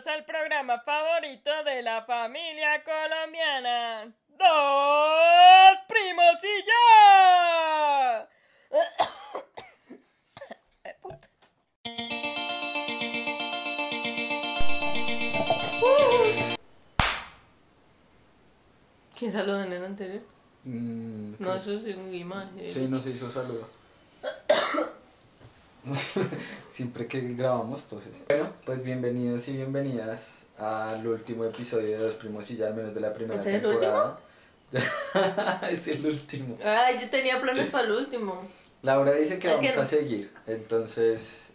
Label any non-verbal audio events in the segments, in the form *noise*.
Bienvenidos al programa favorito de la familia colombiana. Dos primos y puta. *coughs* ¿Quién saludó en el anterior? Mm, No, ¿qué? eso es un imagen. Sí, no se hizo saludo. *laughs* Siempre que grabamos, entonces. Bueno, pues bienvenidos y bienvenidas al último episodio de Los Primos y ya al menos de la primera ¿Ese es el temporada. *laughs* es el último. Ay, yo tenía planes para el último. Laura dice que Es vamos que no. a seguir, entonces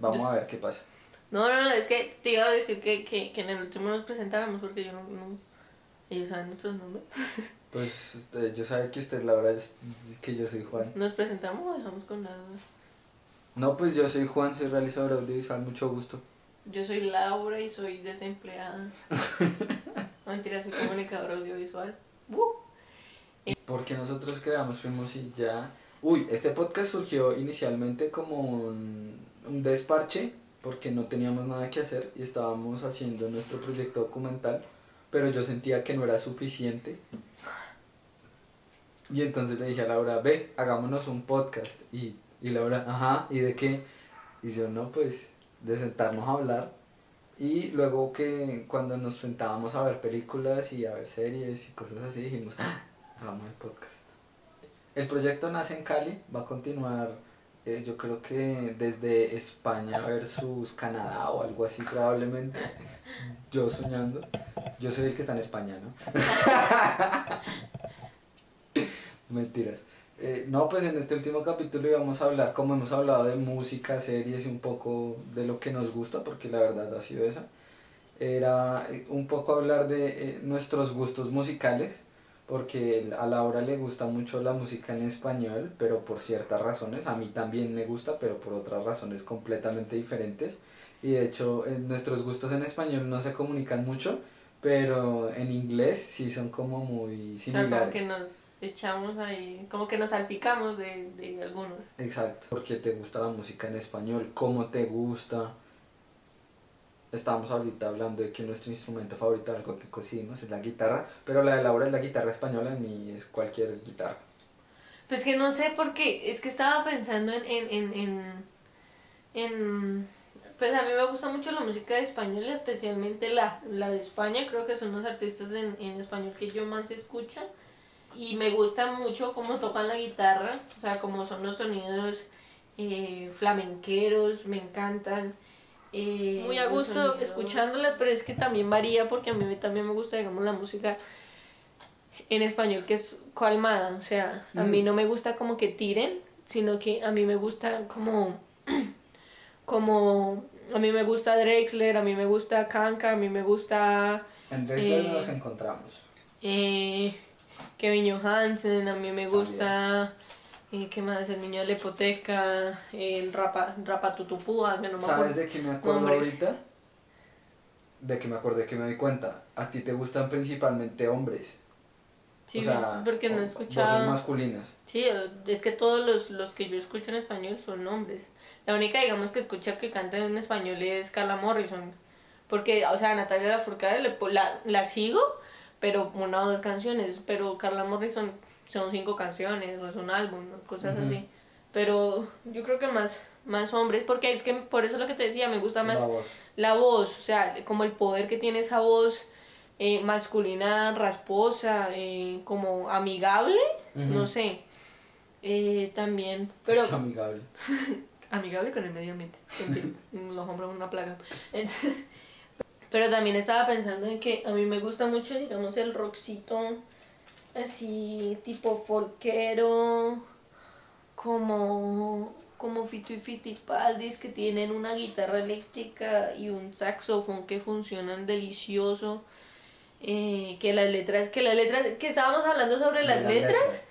vamos Yo- a ver qué pasa. No, no, es que te iba a decir que, que, que en el último nos presentáramos porque yo no, no- Ellos saben nuestros nombres. *laughs* Pues eh, yo sabe que usted es Laura, es- que yo soy Juan. ¿Nos presentamos o dejamos con la duda? No, pues yo soy Juan, soy realizador audiovisual, mucho gusto. Yo soy Laura y soy desempleada. *laughs* No, mentira, soy comunicadora audiovisual. ¡Uh! Porque nosotros creamos Primos y ya. Uy, este podcast surgió inicialmente como un, un desparche, porque no teníamos nada que hacer y estábamos haciendo nuestro proyecto documental, pero yo sentía que no era suficiente. Y entonces le dije a Laura, ve, hagámonos un podcast. Y, y Laura, ajá, ¿y de qué? Y yo, no, pues, de sentarnos a hablar. Y luego que cuando nos sentábamos a ver películas y a ver series y cosas así, dijimos, "Ah, hagamos el podcast. El proyecto nace en Cali, va a continuar, eh, yo creo que desde España versus Canadá o algo así probablemente. Yo soñando. Yo soy el que está en España, ¿no? *laughs* Mentiras. Eh, no, pues en este último capítulo íbamos a hablar, como hemos hablado de música, series y un poco de lo que nos gusta, porque la verdad ha sido esa. Era eh, un poco hablar de eh, nuestros gustos musicales, porque a Laura le gusta mucho la música en español, pero por ciertas razones, a mí también me gusta, pero por otras razones completamente diferentes. Y de hecho, nuestros gustos en español no se comunican mucho, pero en inglés sí son como muy O sea, similares. como que nos echamos ahí, como que nos salpicamos de, de algunos. Exacto. Porque te gusta la música en español, cómo te gusta. Estábamos ahorita hablando de que nuestro instrumento favorito, algo que cosimos, es la guitarra, pero la de Laura es la guitarra española, ni es cualquier guitarra. Pues que no sé por qué, es que estaba pensando en, en, en, en, en- pues a mí me gusta mucho la música de español, especialmente la, la de España, creo que son los artistas en, en español que yo más escucho y me gusta mucho cómo tocan la guitarra, o sea, cómo son los sonidos eh, flamenqueros, me encantan. eh, Muy a gusto escuchándola, pero es que también varía porque a mí también me gusta, digamos, la música en español que es calmada, o sea, a Mm. mí no me gusta como que tiren, sino que a mí me gusta como *clears throat* como a mí me gusta Drexler, a mí me gusta Kanka, a mí me gusta En Drexler Eh, nos encontramos. eh, Kevin Johansen, a mí me gusta eh, ¿qué más? El niño de la hipoteca, el rapa, rapa tutupúa, que no me ¿Sabes acuerdo. de qué me acuerdo ahorita? De que me acordé que me doy cuenta. A ti te gustan principalmente hombres. Sí, o sea, porque no he Voces escuchado. masculinas. Sí, es que todos los, los que yo escucho en español son hombres. La única, digamos, que escucha que canta en español es Carla Morrison. Porque, o sea, Natalia Lafourcade le la, la sigo, pero una o dos canciones. Pero Carla Morrison son cinco canciones, o es un álbum, cosas Ujú. así. Pero yo creo que más, más hombres, porque es que por eso lo que te decía, me gusta más La voz. la voz, o sea, como el poder que tiene esa voz eh, masculina, rasposa, eh, como amigable, no sé. Eh, también, pero Es que amigable. *laughs* amigable con el medio ambiente. En fin, *laughs* los hombres son una plaga. *laughs* Pero también estaba pensando en que a mí me gusta mucho, digamos, el rockcito así tipo folquero, como como Fito y Fitipaldis que tienen una guitarra eléctrica y un saxofón que funcionan delicioso. Eh, que las letras, que las letras, que estábamos hablando sobre las, De letras.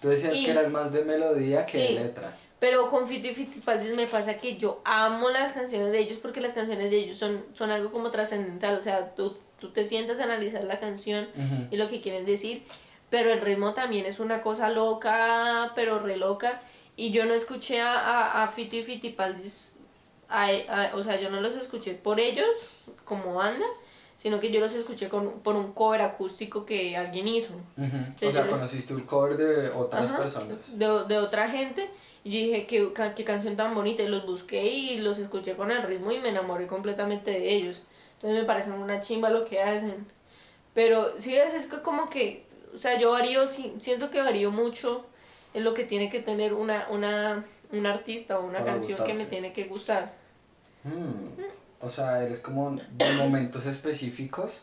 Tú decías Y- que eras más de melodía que Sí. de letra. Pero con Fito y Fitipaldis me pasa que yo amo las canciones de ellos porque las canciones de ellos son, son algo como trascendental. O sea, tú, tú te sientas a analizar la canción y lo que quieren decir, pero el ritmo también es una cosa loca, pero re loca. Y yo no escuché a, a, a Fito y Fitipaldis, a- a- o sea, yo no los escuché por ellos, como banda, sino que yo los escuché con, por un cover acústico que alguien hizo. o sea, conociste un cover de otras personas. De, de otra gente. Y yo dije, ¿qué, qué canción tan bonita. Y los busqué y los escuché con el ritmo y me enamoré completamente de ellos. Entonces me parecen una chimba lo que hacen. Pero sí, es, es que como que, o sea, yo varío, siento que varío mucho en lo que tiene que tener una, una, un artista o una canción que me tiene que gustar. Mm. O sea, eres como de momentos específicos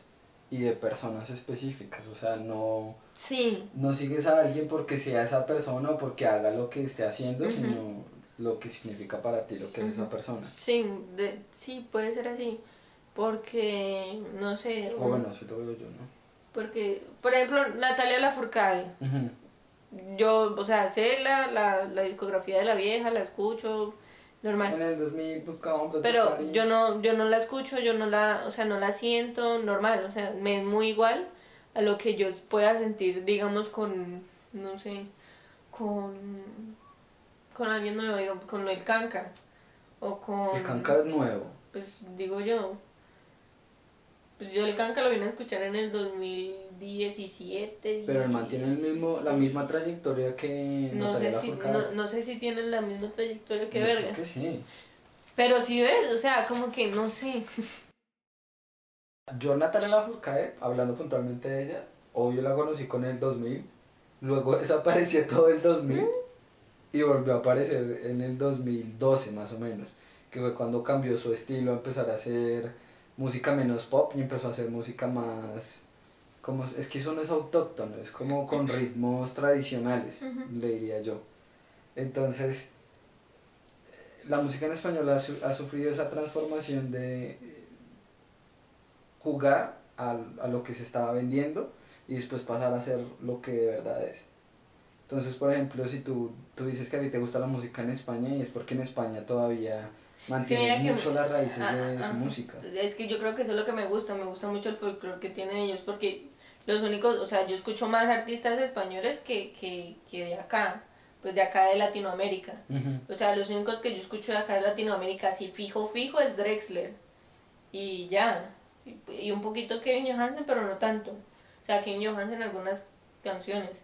y de personas específicas. O sea, no, sí. no sigues a alguien porque sea esa persona o porque haga lo que esté haciendo, sino lo que significa para ti lo que es esa persona. Sí, de, sí, puede ser así. Porque, no sé. O bueno, así lo veo yo, ¿no? Porque, por ejemplo, Natalia Lafourcade. Yo, o sea, sé la, la, la discografía de la vieja, la escucho normal. En el 2000 Pero yo no, yo no la escucho, yo no la, o sea, no la siento normal, o sea, me es muy igual a lo que yo pueda sentir, digamos, con, no sé, con, con alguien nuevo, con el canca, o con... El canca es nuevo. Pues digo yo. Pues yo el canca lo vine a escuchar en el 2017. Pero el mantiene el mismo, la misma trayectoria que no sé si no, no, sé si tienen la misma trayectoria que Verga. que sí. Pero si ves, o sea, como que no sé. Yo Natalia Lafourcade, hablando puntualmente de ella, obvio la conocí con el 2000, luego *laughs* desapareció todo el 2000 ¿Mm? y volvió a aparecer en el 2012 más o menos, que fue cuando cambió su estilo a empezar a hacer música menos pop y empezó a hacer música más como es que eso no es autóctono, es como con ritmos tradicionales, le diría yo. Entonces, la música en español ha, ha sufrido esa transformación de jugar a, a, lo que se estaba vendiendo y después pasar a ser lo que de verdad es. Entonces, por ejemplo, si tú, tú dices que a ti te gusta la música en España y es porque en España todavía mantiene mucho las raíces de su música. Es que yo creo que eso es lo que me gusta, me gusta mucho el folclore que tienen ellos, porque los únicos, o sea, yo escucho más artistas españoles que, que, que de acá, pues de acá de Latinoamérica. O sea, los únicos que yo escucho de acá de Latinoamérica, así fijo, fijo, es Drexler. Y ya. Y, un poquito Kevin Johansen, pero no tanto. O sea, Kevin Johansen algunas canciones.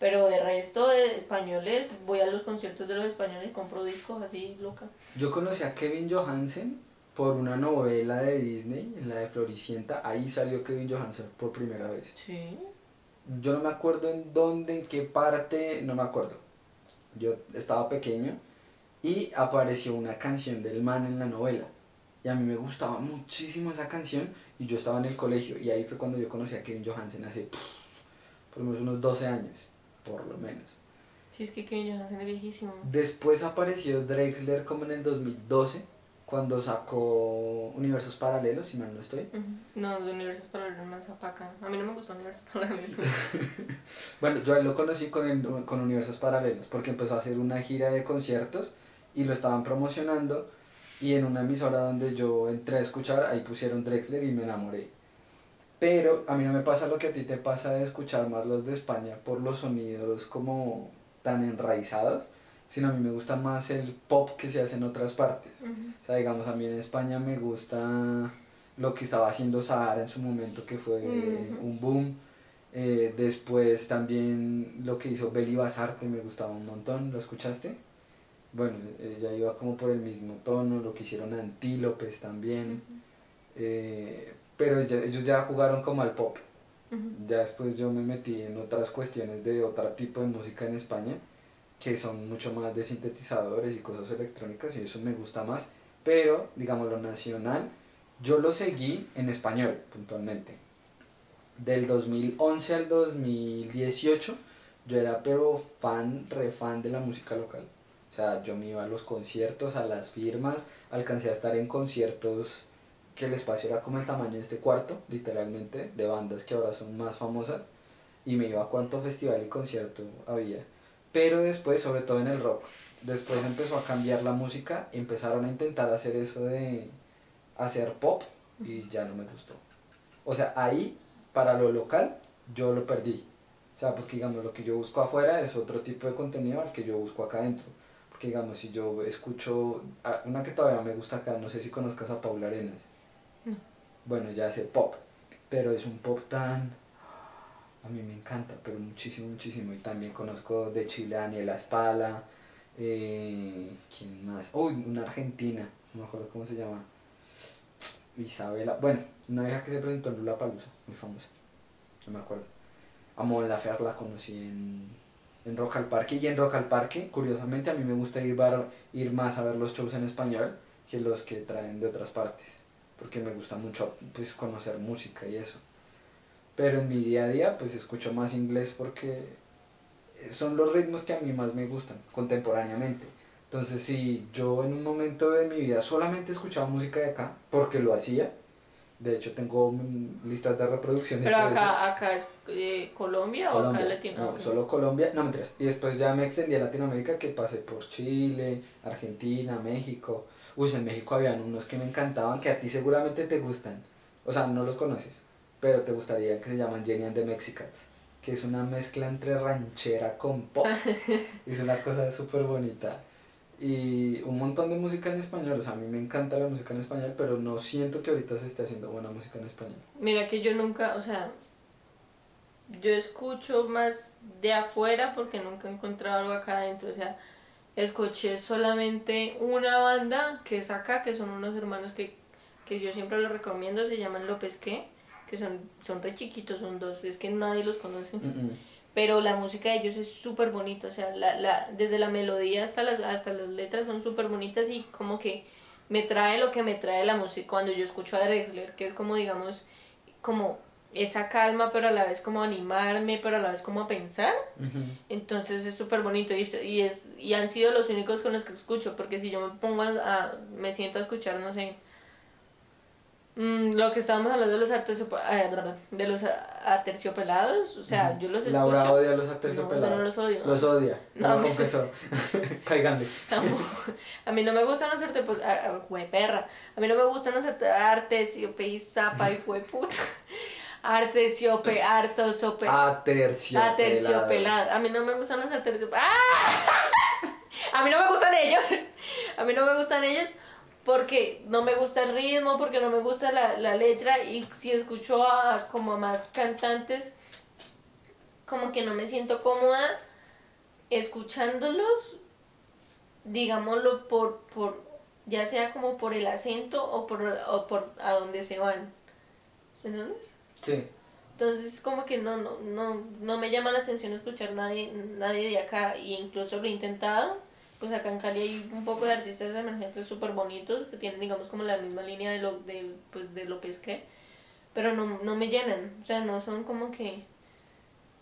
Pero de resto de españoles, voy a los conciertos de los españoles y compro discos así loca. Yo conocí a Kevin Johansen por una novela de Disney, la de Floricienta. Ahí salió Kevin Johansen por primera vez. Sí. Yo no me acuerdo en dónde, en qué parte, no me acuerdo. Yo estaba pequeño y apareció una canción del man en la novela. Y a mí me gustaba muchísimo esa canción y yo estaba en el colegio y ahí fue cuando yo conocí a Kevin Johansen hace por lo menos unos 12 años por lo menos. Sí, es que Kevin Johansen es viejísimo. Después apareció Drexler como en el 2012, cuando sacó Universos Paralelos, si mal no estoy. No, de Universos Paralelos más zapaca. A mí no me gustó Universos Paralelos. *laughs* bueno, yo lo conocí con, el, con Universos Paralelos, porque empezó a hacer una gira de conciertos y lo estaban promocionando. Y en una emisora donde yo entré a escuchar, ahí pusieron Drexler y me enamoré. Pero a mí no me pasa lo que a ti te pasa de escuchar más los de España por los sonidos como tan enraizados, sino a mí me gusta más el pop que se hace en otras partes. O sea, digamos, a mí en España me gusta lo que estaba haciendo Sahara en su momento, que fue un boom. Eh, después también lo que hizo Beli Basarte me gustaba un montón, ¿lo escuchaste? Bueno, ella iba como por el mismo tono, lo que hicieron Antílopes también. eh, pero ellos ya jugaron como al pop. Ya después yo me metí en otras cuestiones de otro tipo de música en España, que son mucho más de sintetizadores y cosas electrónicas, y eso me gusta más. Pero, digamos, lo nacional, yo lo seguí en español, puntualmente. Del 2011 al 2018, yo era pero fan, re fan de la música local. O sea, yo me iba a los conciertos, a las firmas, alcancé a estar en conciertos que el espacio era como el tamaño de este cuarto, literalmente, de bandas que ahora son más famosas, y me iba a cuánto festival y concierto había. Pero después, sobre todo en el rock, después empezó a cambiar la música, empezaron a intentar hacer eso de hacer pop, y ya no me gustó. O sea, ahí, para lo local, yo lo perdí. O sea, porque digamos, lo que yo busco afuera es otro tipo de contenido al que yo busco acá adentro. Porque digamos, si yo escucho, una que todavía me gusta acá, no sé si conozcas a Paula Arenas bueno, ya hace pop, pero es un pop tan... A mí me encanta, pero muchísimo, muchísimo. Y también conozco de Chile a Daniela Spala. Eh, ¿Quién más? Uy, una argentina, no me acuerdo cómo se llama. Isabela. Bueno, una hija que se presentó en Lula Palusa, muy famosa. No me acuerdo. A Mon Laferte la conocí en, en Rock al Parque. Y en Rock al Parque, curiosamente, a mí me gusta ir, bar- ir más a ver los shows en español que los que traen de otras partes. Porque me gusta mucho pues, conocer música y eso. Pero en mi día a día, pues escucho más inglés porque son los ritmos que a mí más me gustan contemporáneamente. Entonces, si yo en un momento de mi vida solamente escuchaba música de acá, porque lo hacía, de hecho tengo listas de reproducciones Pero acá, acá es eh, Colombia, o acá Colombia, Latino. no, solo Colombia, no mentiras. Y después ya me extendí a Latinoamérica que pasé por Chile, Argentina, México. Uy, en México habían unos que me encantaban que a ti seguramente te gustan. O sea, no los conoces, pero te gustaría que se llaman Jenny and the Mexicans, que es una mezcla entre ranchera con pop. *laughs* es una cosa súper bonita. Y un montón de música en español, o sea, a mí me encanta la música en español, pero no siento que ahorita se esté haciendo buena música en español. Mira que yo nunca, o sea, yo escucho más de afuera porque nunca he encontrado algo acá adentro. O sea, escuché solamente una banda que es acá, que son unos hermanos que, que yo siempre los recomiendo, se llaman López Que, que son, son re chiquitos, son dos, es que nadie los conoce. Mm, mm. Pero la música de ellos es súper bonita, o sea, la, la, desde la melodía hasta las, hasta las letras son súper bonitas y como que me trae lo que me trae la música cuando yo escucho a Drexler, que es como, digamos, como esa calma, pero a la vez como animarme, pero a la vez como a pensar. Ujú. Entonces es súper bonito y, y, es, y han sido los únicos con los que escucho, porque si yo me pongo a, a- me siento a escuchar, no sé, mm, lo que estábamos hablando de los, ah, de los aterciopelados, o sea, yo los Laura escucho. odia a los No, aterciopelados. yo no los odio. Los odia. No, No, me- confesó. *laughs* A mí no me gustan los artes, pues, güey, perra. A mí no me gustan los arte- artesiope y zapa y puta. Artesiope, artosope. Aterciopelados. Aterciopelados. A mí no me gustan los aterciopelados. ¡Ah! *laughs* A mí no me gustan ellos. A mí no me gustan ellos porque no me gusta el ritmo, porque no me gusta la, la letra y si escucho a como a más cantantes, como que no me siento cómoda escuchándolos, digámoslo, por, por ya sea como por el acento o por, o por a dónde se van. ¿Me entiendes? Sí. Entonces como que no, no, no, no me llama la atención escuchar nadie, nadie de acá y incluso lo he intentado. Pues acá en Cali hay un poco de artistas emergentes súper bonitos que tienen digamos como la misma línea de lo, de, pues, de lo que es que, pero no, no me llenan, o sea, no son como que,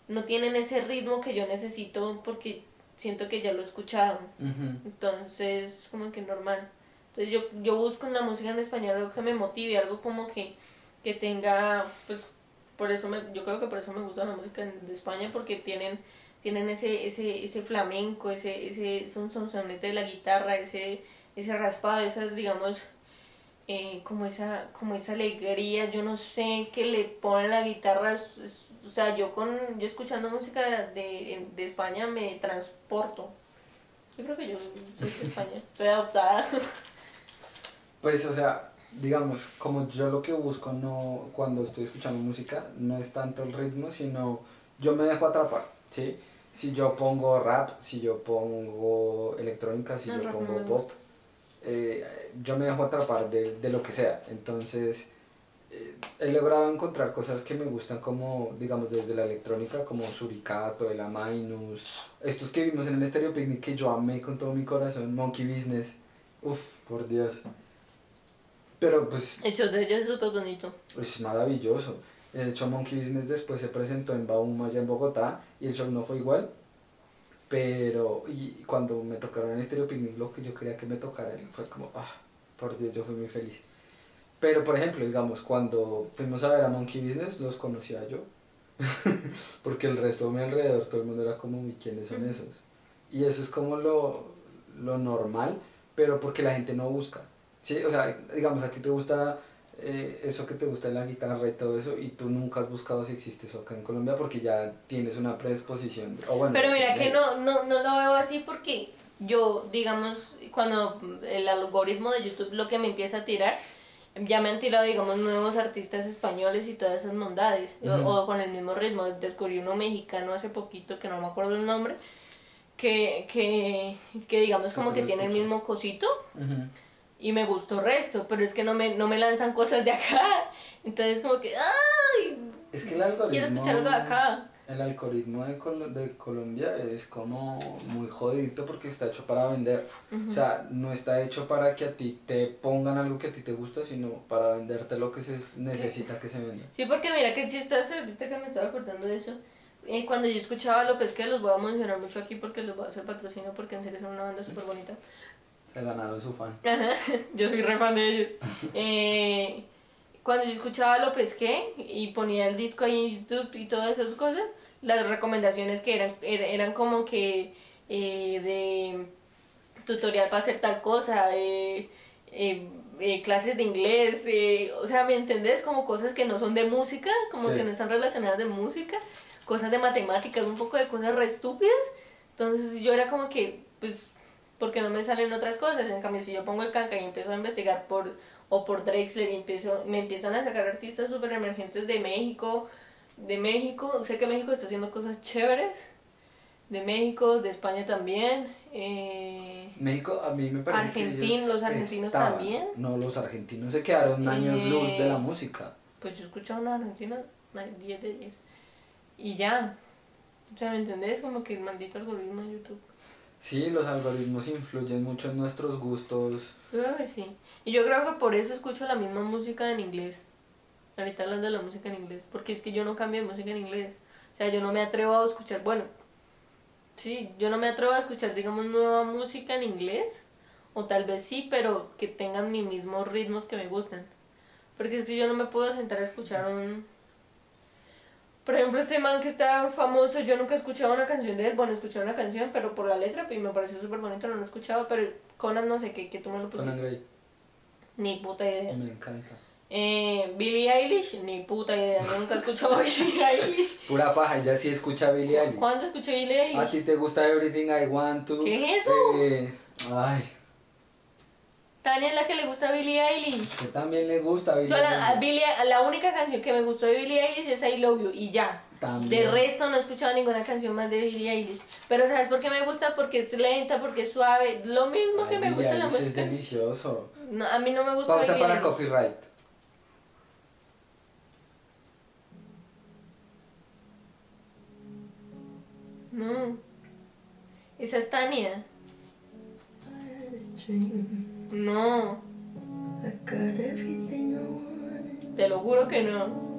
no tienen ese ritmo que yo necesito porque siento que ya lo he escuchado. Ujú. Entonces, como que normal. Entonces yo, yo busco en la música en español algo que me motive, algo como que, que tenga, pues, por eso me, yo creo que por eso me gusta la música de España, porque tienen, tienen ese, ese, ese flamenco, ese, ese son sonsonete de la guitarra, ese, ese raspado, esas, digamos, eh, como esa, como esa alegría, yo no sé, que le ponen la guitarra, o sea, yo con, yo escuchando música de, de España me transporto. Yo creo que yo soy de España, *laughs* soy adoptada. Pues, o sea, digamos, como yo lo que busco no cuando estoy escuchando música no es tanto el ritmo, sino yo me dejo atrapar, ¿sí? Si yo pongo rap, si yo pongo electrónica, si El yo no pongo me pop, eh, yo me dejo atrapar de, de lo que sea. Entonces, eh, he logrado encontrar cosas que me gustan como, digamos, desde la electrónica, como Suricato, el Amainus, estos que vimos en el Stereo Picnic que yo amé con todo mi corazón, Monkey Business, uff, por Dios. Pero pues Hechos de ellos es súper bonito. es maravilloso. De hecho, Monkey Business después se presentó en Baum allá en Bogotá y el show no fue igual. Pero y cuando me tocaron en Stereo Picnic, lo que yo quería que me tocaran fue como, ah, por Dios, yo fui muy feliz. Pero, por ejemplo, digamos, cuando fuimos a ver a Monkey Business, los conocía yo. *laughs* Porque el resto de mi alrededor, todo el mundo era como, "Uy, ¿quiénes son esos? Y eso es como lo, lo normal, pero porque la gente no busca. ¿sí? O sea, digamos, a ti te gusta eh, eso que te gusta de la guitarra y todo eso, y tú nunca has buscado si existe eso acá en Colombia porque ya tienes una predisposición. O bueno, Pero mira que no, no, no lo veo así porque yo, digamos, cuando el algoritmo de YouTube lo que me empieza a tirar ya me han tirado, digamos, nuevos artistas españoles y todas esas mondades. O- con el mismo ritmo. Descubrí uno mexicano hace poquito, que no me acuerdo el nombre, que, que, que digamos como que tiene el mismo cosito. Y me gustó resto, pero es que no me, no me lanzan cosas de acá. Entonces como que, ¡ay! Es que el algoritmo... Quiero escuchar algo de acá. El algoritmo de, Col- de Colombia es como muy jodidito porque está hecho para vender. O sea, no está hecho para que a ti te pongan algo que a ti te gusta, sino para venderte lo que se necesita que se venda. Sí, porque mira qué chistoso, ahorita que me estaba acordando de eso. Eh, cuando yo escuchaba a López, que los voy a mencionar mucho aquí porque los voy a hacer patrocinio porque en serio son una banda *laughs* súper bonita. Se ganaron su fan. Ajá, *laughs* yo soy re fan de ellos. *laughs* Eh, cuando yo escuchaba a López que y ponía el disco ahí en YouTube y todas esas cosas, las recomendaciones que eran, er- eran como que eh, de tutorial para hacer tal cosa, eh, eh, eh, clases de inglés, eh, o sea, ¿me entendés? Como cosas que no son de música, como Sí. que no están relacionadas de música, cosas de matemáticas, un poco de cosas re estúpidas. Entonces yo era como que, pues, porque no me salen otras cosas. En cambio, si yo pongo el canca y empiezo a investigar por, o por Drexler y empiezo, me empiezan a sacar artistas súper emergentes de México, de México, sé que México está haciendo cosas chéveres, de México, de España también, eh, México, a mí me parece que Argentin- ellos los argentinos estaban- también. No, los argentinos se quedaron años Eh, luz de la música. pues yo escuchaba una argentina, na- 10 de 10, y ya, o sea, ¿me entendés? Como que el maldito algoritmo de YouTube. Sí, los algoritmos influyen mucho en nuestros gustos. Yo creo que sí. Y yo creo que por eso escucho la misma música en inglés. Ahorita hablando de la música en inglés. Porque es que yo no cambio de música en inglés. O sea, yo no me atrevo a escuchar, bueno, sí, yo no me atrevo a escuchar, digamos, nueva música en inglés. O tal vez sí, pero que tengan mis mismos ritmos que me gustan. Porque es que yo no me puedo sentar a escuchar un... Por ejemplo, este man que está famoso, yo nunca he escuchado una canción de él. Bueno, escuché una canción, pero por la letra, y me pareció súper bonito, no lo he escuchado. Pero Conan no sé qué, que tú me lo Conan pusiste. Gray, Ni puta idea. me encanta. Eh, Billie Eilish, ni puta idea. Yo nunca he escuchado a Billie *laughs* Eilish. Pura paja, ya sí escucha Billie Eilish. ¿Cuándo escuché Billie ¿A Eilish? ti te gusta Everything I Want to? ¿Qué es eso? Eh, ay, Tania es la que le gusta a Billie Eilish. que también le gusta Billie a Eilish. Billie- la única canción que me gustó de Billie Eilish es I Love You y ya. También. De resto no he escuchado ninguna canción más de Billie Eilish. Pero ¿sabes por qué me gusta? Porque es lenta, porque es suave. Lo mismo que me Billie gusta la música. Es delicioso. No, a mí no me gusta Pausa Billie para Eilish. copyright. No. Esa es Tania. No. Te lo juro que no.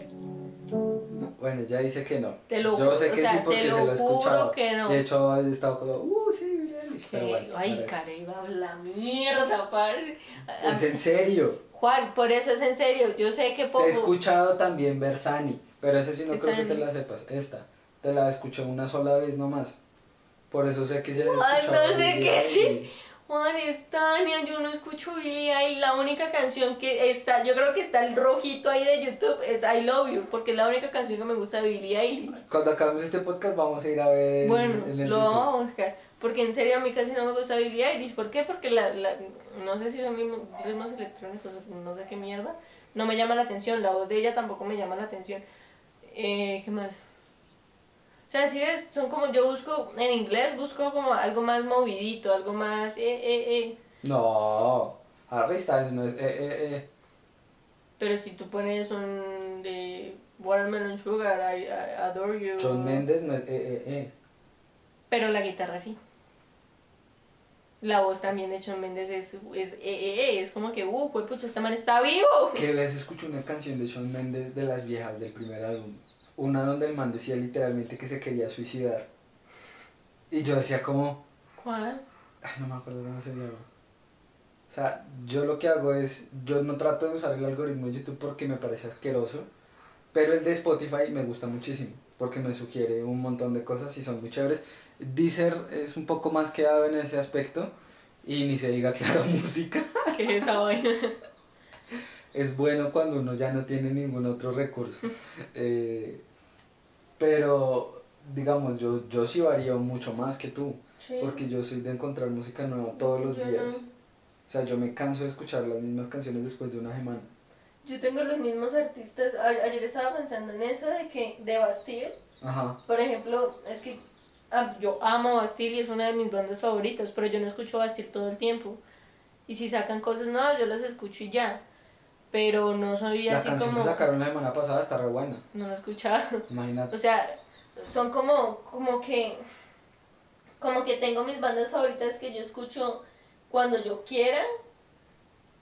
Bueno, ya dice que no. Te lo Yo ju- sé o que sea, sí te porque lo se lo he juro escuchado. que no. De hecho, he estado como, uh, sí, Billie Que- bueno, a Ay, ver. caramba, la mierda, parce. A- Es en serio. Juan, por eso es en serio. Yo sé que poco. Te he escuchado también Bersani, pero ese sí no creo que te la sepas. Esta, te la escuché una sola vez nomás. Por eso sé que si has Juan, escuchado no sé qué sí. Eilish. Juan, es Tania, yo no escucho Billie Eilish. La única canción que está, yo creo que está el rojito ahí de YouTube es I Love You, porque es la única canción que me gusta de Billie Eilish. Cuando acabemos este podcast vamos a ir a ver el- Bueno, el- el lo YouTube. vamos a buscar. Porque en serio a mí casi no me gusta Billie Eilish. ¿Por qué? Porque la, la, no sé si son mismos ritmos electrónicos no sé qué mierda. No me llama la atención. La voz de ella tampoco me llama la atención. Eh, ¿Qué más? O sea, si ves, son como yo busco, en inglés busco como algo más movidito, algo más, eh, eh, eh. No, Harry Styles no es. Eh, eh, eh. Pero si tú pones un de Watermelon Sugar, I, I Adore You. John Mendes no es. Eh, eh, eh. Pero la guitarra sí. La voz también de Shawn Mendes es, es, eh, eh, eh, es como que, uh, pues pucha, este man está vivo. Que vez escuché una canción de Shawn Mendes de las viejas del primer álbum. Una donde el man decía literalmente que se quería suicidar. Y yo decía como. ¿Cuál? Ay, no me acuerdo cómo se llama. O sea, yo lo que hago es, yo no trato de usar el algoritmo de YouTube porque me parece asqueroso, pero el de Spotify me gusta muchísimo, porque me sugiere un montón de cosas y son muy chéveres. Deezer es un poco más quedado en ese aspecto, y ni se diga *laughs* claro música. ¿Qué es esa vaina? Es bueno cuando uno ya no tiene ningún otro recurso. *laughs* Eh, pero, digamos, yo, yo sí varío mucho más que tú. Sí. Porque yo soy de encontrar música nueva todos los Yo días. no. O sea, yo me canso de escuchar las mismas canciones después de una semana. Yo tengo los mismos artistas. A- Ayer estaba pensando en eso de que de Bastille, Ajá. por ejemplo, es que ah, yo amo Bastille y es una de mis bandas favoritas, pero yo no escucho Bastille todo el tiempo. Y si sacan cosas nuevas, yo las escucho y ya. Pero no soy La así canción como. que sacaron la semana pasada está re buena. No la he escuchado. *laughs* Imagínate. O sea, son como, como que, como que tengo mis bandas favoritas que yo escucho cuando yo quiera,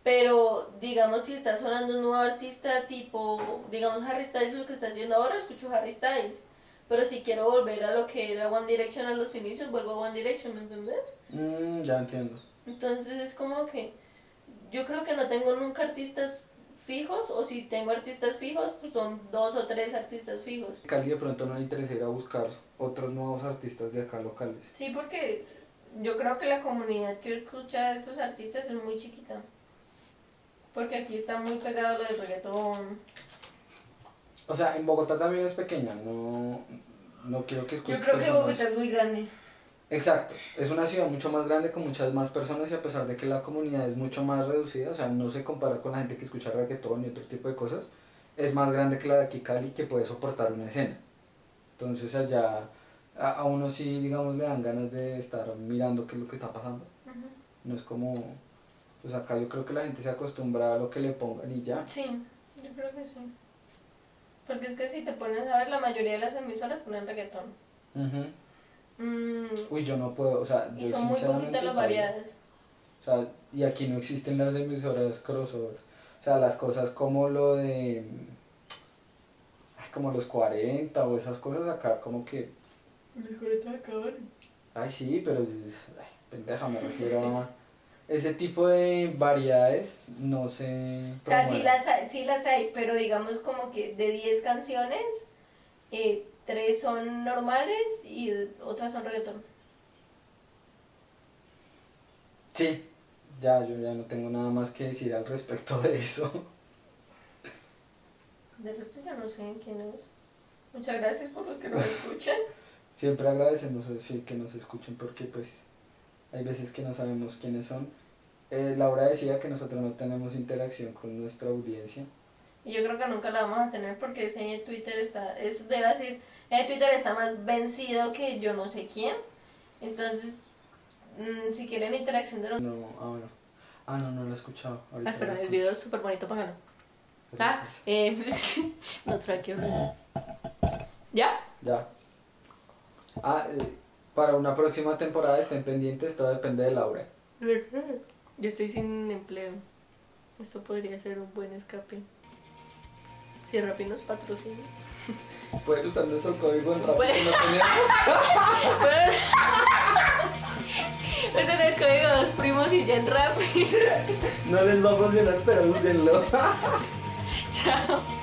pero digamos si está sonando un nuevo artista tipo, digamos Harry Styles, lo que está haciendo ahora, escucho Harry Styles. Pero si quiero volver a lo que era One Direction a los inicios, vuelvo a One Direction, ¿me entendés? Mm, ya entiendo. Entonces es como que yo creo que no tengo nunca artistas fijos, o si tengo artistas fijos, pues son dos o tres artistas fijos. Cali de pronto no le interesa ir a buscar otros nuevos artistas de acá locales. Sí, porque yo creo que la comunidad que escucha a esos artistas es muy chiquita. Porque aquí está muy pegado lo del reggaetón. O sea, en Bogotá también es pequeña, no, no quiero que escuchen Yo creo que Bogotá es muy grande. Exacto, es una ciudad mucho más grande con muchas más personas y a pesar de que la comunidad es mucho más reducida, o sea, no se compara con la gente que escucha reggaetón y otro tipo de cosas, es más grande que la de aquí Cali que puede soportar una escena. Entonces allá a, a uno sí, digamos, le dan ganas de estar mirando qué es lo que está pasando. No es como, pues acá yo creo que la gente se acostumbra a lo que le pongan y ya. Sí, yo creo que sí. Porque es que si te pones a ver, la mayoría de las emisoras ponen reggaetón. Ujú. Mm, Uy, yo no puedo, o sea, yo y son muy poquitas las variedades. O sea, y aquí no existen las emisoras crossover. O sea, las cosas como lo de. ay, como los 40 o esas cosas acá, como que. Ay, sí, pero. es- ay, pendeja, me refiero a. Ese tipo de variedades no se. O sea, sí las, hay, sí las hay, pero digamos como que de 10 canciones, eh, 3 son normales y otras son reggaetón. Sí, ya, yo ya no tengo nada más que decir al respecto de eso. De resto yo no sé quién es. Muchas gracias por los que nos *laughs* escuchan. Siempre agradecemos eh, sí, que nos escuchen porque pues hay veces que no sabemos quiénes son. Eh, Laura decía que nosotros no tenemos interacción con nuestra audiencia. Y yo creo que nunca la vamos a tener porque ese Twitter está, eso debe decir, ese Twitter está más vencido que yo no sé quién. Entonces, mm, si quieren interacción de los... No, ah, bueno. Ah, no, no lo he escuchado. Ahorita Ah, espera, el video es súper bonito, págalo. Ah, eh, *laughs* no traqueo. ¿Ya? Ya. Ah, eh, para una próxima temporada estén pendientes, todo depende de Laura. Yo estoy sin empleo. Esto podría ser un buen escape. Si Rappi nos patrocina. Pueden usar nuestro código en rápido Pueden. que no tenemos. En el código dos primos y ya en Rappi. No les va a funcionar, pero úsenlo. Chao.